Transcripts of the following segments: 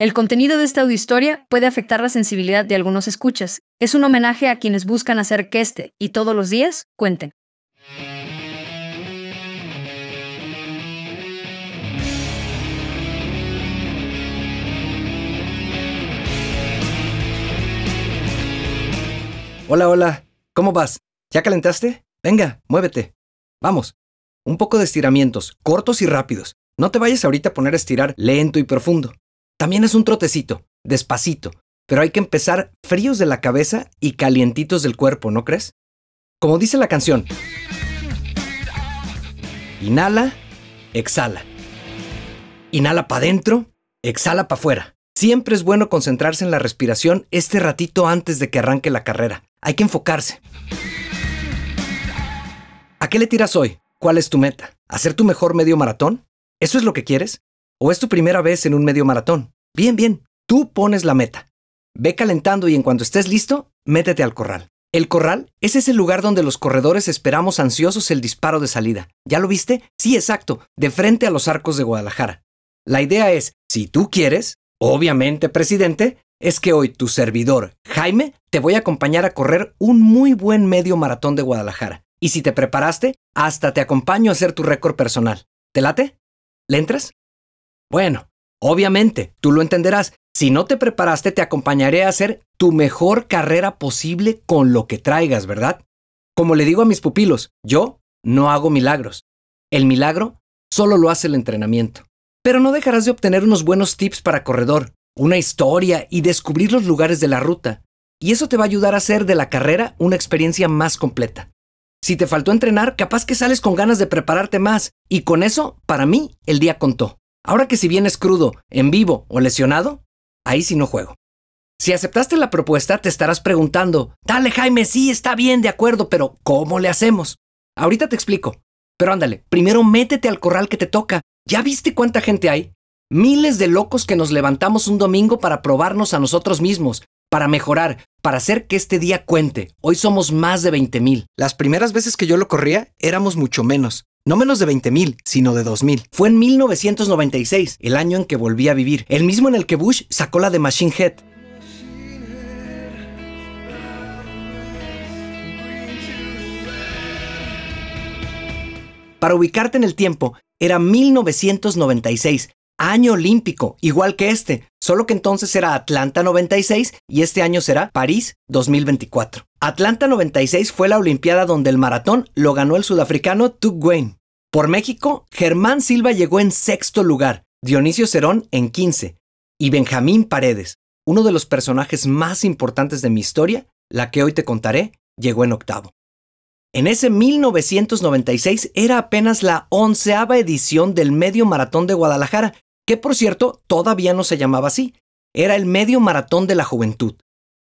El contenido de esta audiohistoria puede afectar la sensibilidad de algunos escuchas. Es un homenaje a quienes buscan hacer que este y todos los días cuenten. Hola, hola. ¿Cómo vas? ¿Ya calentaste? Venga, muévete. Vamos. Un poco de estiramientos, cortos y rápidos. No te vayas ahorita a poner a estirar lento y profundo. También es un trotecito, despacito, pero hay que empezar fríos de la cabeza y calientitos del cuerpo, ¿no crees? Como dice la canción, inhala, exhala. Inhala para adentro, exhala para afuera. Siempre es bueno concentrarse en la respiración este ratito antes de que arranque la carrera. Hay que enfocarse. ¿A qué le tiras hoy? ¿Cuál es tu meta? ¿Hacer tu mejor medio maratón? ¿Eso es lo que quieres? ¿O es tu primera vez en un medio maratón? Bien, bien, tú pones la meta. Ve calentando y en cuanto estés listo, métete al corral. El corral es ese lugar donde los corredores esperamos ansiosos el disparo de salida. ¿Ya lo viste? Sí, exacto, de frente a los arcos de Guadalajara. La idea es, si tú quieres, obviamente, presidente, es que hoy tu servidor, Jaime, te voy a acompañar a correr un muy buen medio maratón de Guadalajara. Y si te preparaste, hasta te acompaño a hacer tu récord personal. ¿Te late? ¿Le entras? Bueno, obviamente, tú lo entenderás. Si no te preparaste, te acompañaré a hacer tu mejor carrera posible con lo que traigas, ¿verdad? Como le digo a mis pupilos, yo no hago milagros. El milagro solo lo hace el entrenamiento. Pero no dejarás de obtener unos buenos tips para corredor, una historia y descubrir los lugares de la ruta. Y eso te va a ayudar a hacer de la carrera una experiencia más completa. Si te faltó entrenar, capaz que sales con ganas de prepararte más. Y con eso, para mí, el día contó. Ahora que si vienes crudo, en vivo o lesionado, ahí sí no juego. Si aceptaste la propuesta, te estarás preguntando, dale Jaime, sí, está bien, de acuerdo, pero ¿cómo le hacemos? Ahorita te explico. Pero ándale, primero métete al corral que te toca. ¿Ya viste cuánta gente hay? Miles de locos que nos levantamos un domingo para probarnos a nosotros mismos, para mejorar, para hacer que este día cuente. Hoy somos más de 20 mil. Las primeras veces que yo lo corría éramos mucho menos. No menos de 20 mil, sino de 2 mil. Fue en 1996, el año en que volví a vivir, el mismo en el que Bush sacó la de Machine Head. Para ubicarte en el tiempo, era 1996, año olímpico, igual que este, solo que entonces era Atlanta 96 y este año será París 2024. Atlanta 96 fue la Olimpiada donde el maratón lo ganó el sudafricano Tug Wayne. Por México, Germán Silva llegó en sexto lugar, Dionisio Cerón en 15 y Benjamín Paredes, uno de los personajes más importantes de mi historia, la que hoy te contaré, llegó en octavo. En ese 1996 era apenas la onceava edición del Medio Maratón de Guadalajara que por cierto todavía no se llamaba así, era el medio maratón de la juventud.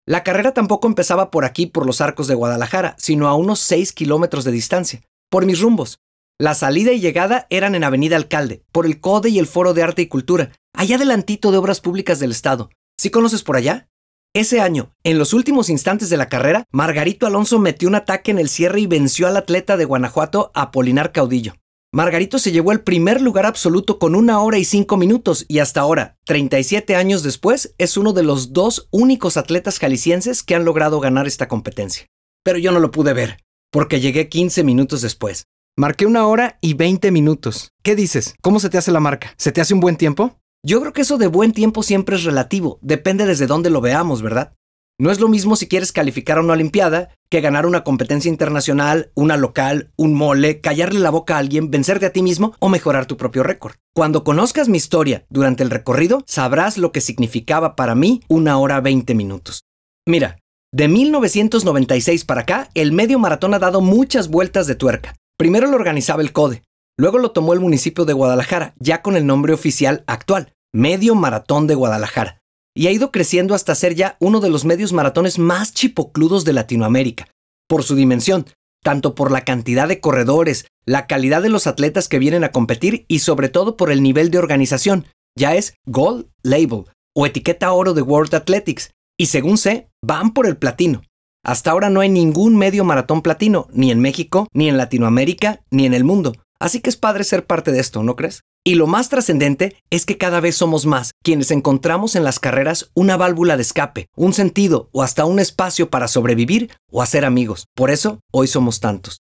La carrera tampoco empezaba por aquí, por los arcos de Guadalajara, sino a unos 6 kilómetros de distancia, por mis rumbos. La salida y llegada eran en Avenida Alcalde, por el CODE y el Foro de Arte y Cultura, allá adelantito de Obras Públicas del Estado. ¿Sí conoces por allá? Ese año, en los últimos instantes de la carrera, Margarito Alonso metió un ataque en el cierre y venció al atleta de Guanajuato, Apolinar Caudillo. Margarito se llevó el primer lugar absoluto con una hora y cinco minutos y hasta ahora, 37 años después, es uno de los dos únicos atletas jaliscienses que han logrado ganar esta competencia. Pero yo no lo pude ver, porque llegué 15 minutos después. Marqué una hora y 20 minutos. ¿Qué dices? ¿Cómo se te hace la marca? ¿Se te hace un buen tiempo? Yo creo que eso de buen tiempo siempre es relativo, depende desde dónde lo veamos, ¿verdad? No es lo mismo si quieres calificar a una Olimpiada que ganar una competencia internacional, una local, un mole, callarle la boca a alguien, vencerte a ti mismo o mejorar tu propio récord. Cuando conozcas mi historia durante el recorrido, sabrás lo que significaba para mí una hora 20 minutos. Mira, de 1996 para acá, el medio maratón ha dado muchas vueltas de tuerca. Primero lo organizaba el CODE, luego lo tomó el municipio de Guadalajara, ya con el nombre oficial actual, Medio Maratón de Guadalajara y ha ido creciendo hasta ser ya uno de los medios maratones más chipocludos de Latinoamérica, por su dimensión, tanto por la cantidad de corredores, la calidad de los atletas que vienen a competir y sobre todo por el nivel de organización. Ya es Gold Label o etiqueta oro de World Athletics y según sé, van por el platino. Hasta ahora no hay ningún medio maratón platino, ni en México, ni en Latinoamérica, ni en el mundo. Así que es padre ser parte de esto, ¿no crees? Y lo más trascendente es que cada vez somos más quienes encontramos en las carreras una válvula de escape, un sentido o hasta un espacio para sobrevivir o hacer amigos. Por eso, hoy somos tantos.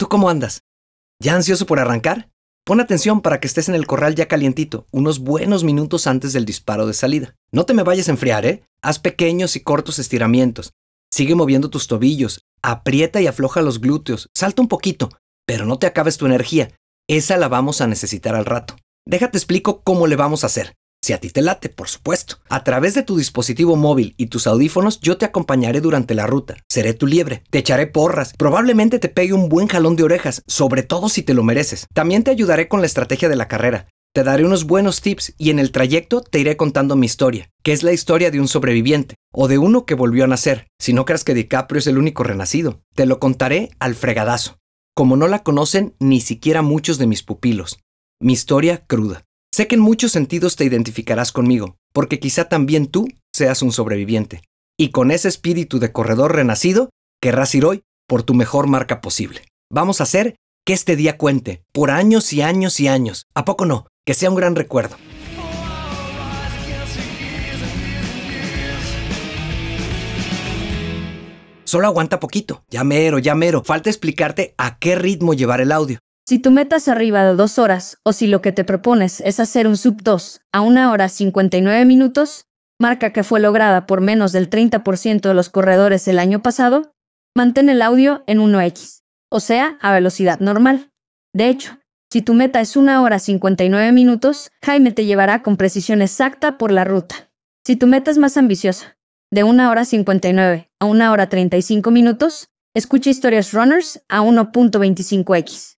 ¿Tú cómo andas? ¿Ya ansioso por arrancar? Pon atención para que estés en el corral ya calientito, unos buenos minutos antes del disparo de salida. No te me vayas a enfriar, ¿eh? Haz pequeños y cortos estiramientos. Sigue moviendo tus tobillos, aprieta y afloja los glúteos, salta un poquito, pero no te acabes tu energía. Esa la vamos a necesitar al rato. Déjate explico cómo le vamos a hacer. Si a ti te late, por supuesto. A través de tu dispositivo móvil y tus audífonos, yo te acompañaré durante la ruta. Seré tu liebre. Te echaré porras. Probablemente te pegue un buen jalón de orejas, sobre todo si te lo mereces. También te ayudaré con la estrategia de la carrera. Te daré unos buenos tips y en el trayecto te iré contando mi historia, que es la historia de un sobreviviente, o de uno que volvió a nacer, si no creas que DiCaprio es el único renacido. Te lo contaré al fregadazo, como no la conocen ni siquiera muchos de mis pupilos. Mi historia cruda. Sé que en muchos sentidos te identificarás conmigo, porque quizá también tú seas un sobreviviente. Y con ese espíritu de corredor renacido, querrás ir hoy por tu mejor marca posible. Vamos a hacer que este día cuente, por años y años y años. ¿A poco no? Que sea un gran recuerdo. Solo aguanta poquito, ya mero, ya mero. Falta explicarte a qué ritmo llevar el audio. Si tu meta es arriba de dos horas, o si lo que te propones es hacer un sub 2 a una hora 59 minutos, marca que fue lograda por menos del 30% de los corredores el año pasado, mantén el audio en 1x, o sea, a velocidad normal. De hecho, si tu meta es una hora 59 minutos, Jaime te llevará con precisión exacta por la ruta. Si tu meta es más ambiciosa, de una hora 59 a una hora 35 minutos, escucha historias runners a 1.25x.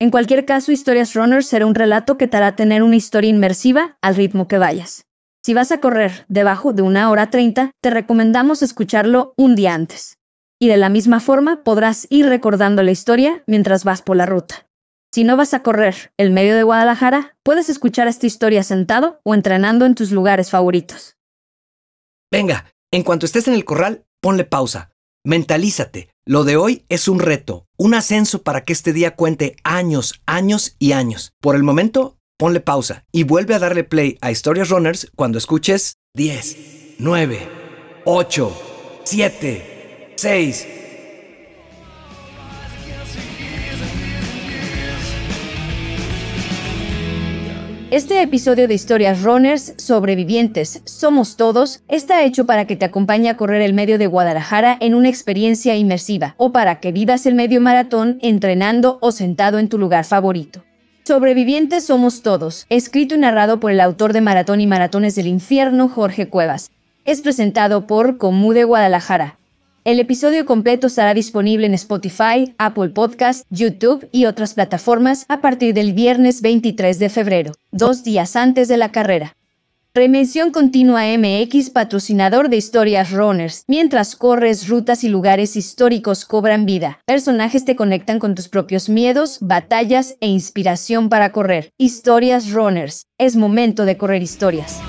En cualquier caso, Historias Runner será un relato que te hará tener una historia inmersiva al ritmo que vayas. Si vas a correr debajo de una hora 30, te recomendamos escucharlo un día antes. Y de la misma forma podrás ir recordando la historia mientras vas por la ruta. Si no vas a correr el medio de Guadalajara, puedes escuchar esta historia sentado o entrenando en tus lugares favoritos. Venga, en cuanto estés en el corral, ponle pausa. Mentalízate, lo de hoy es un reto, un ascenso para que este día cuente años, años y años. Por el momento, ponle pausa y vuelve a darle play a Historias Runners cuando escuches 10, 9, 8, 7, 6, Este episodio de Historias Runners Sobrevivientes Somos Todos está hecho para que te acompañe a correr el medio de Guadalajara en una experiencia inmersiva o para que vivas el medio maratón entrenando o sentado en tu lugar favorito. Sobrevivientes Somos Todos, escrito y narrado por el autor de Maratón y Maratones del Infierno, Jorge Cuevas. Es presentado por Comú de Guadalajara, el episodio completo estará disponible en Spotify, Apple Podcast, YouTube y otras plataformas a partir del viernes 23 de febrero, dos días antes de la carrera. Remención Continua MX, patrocinador de historias runners. Mientras corres, rutas y lugares históricos cobran vida. Personajes te conectan con tus propios miedos, batallas e inspiración para correr. Historias runners. Es momento de correr historias.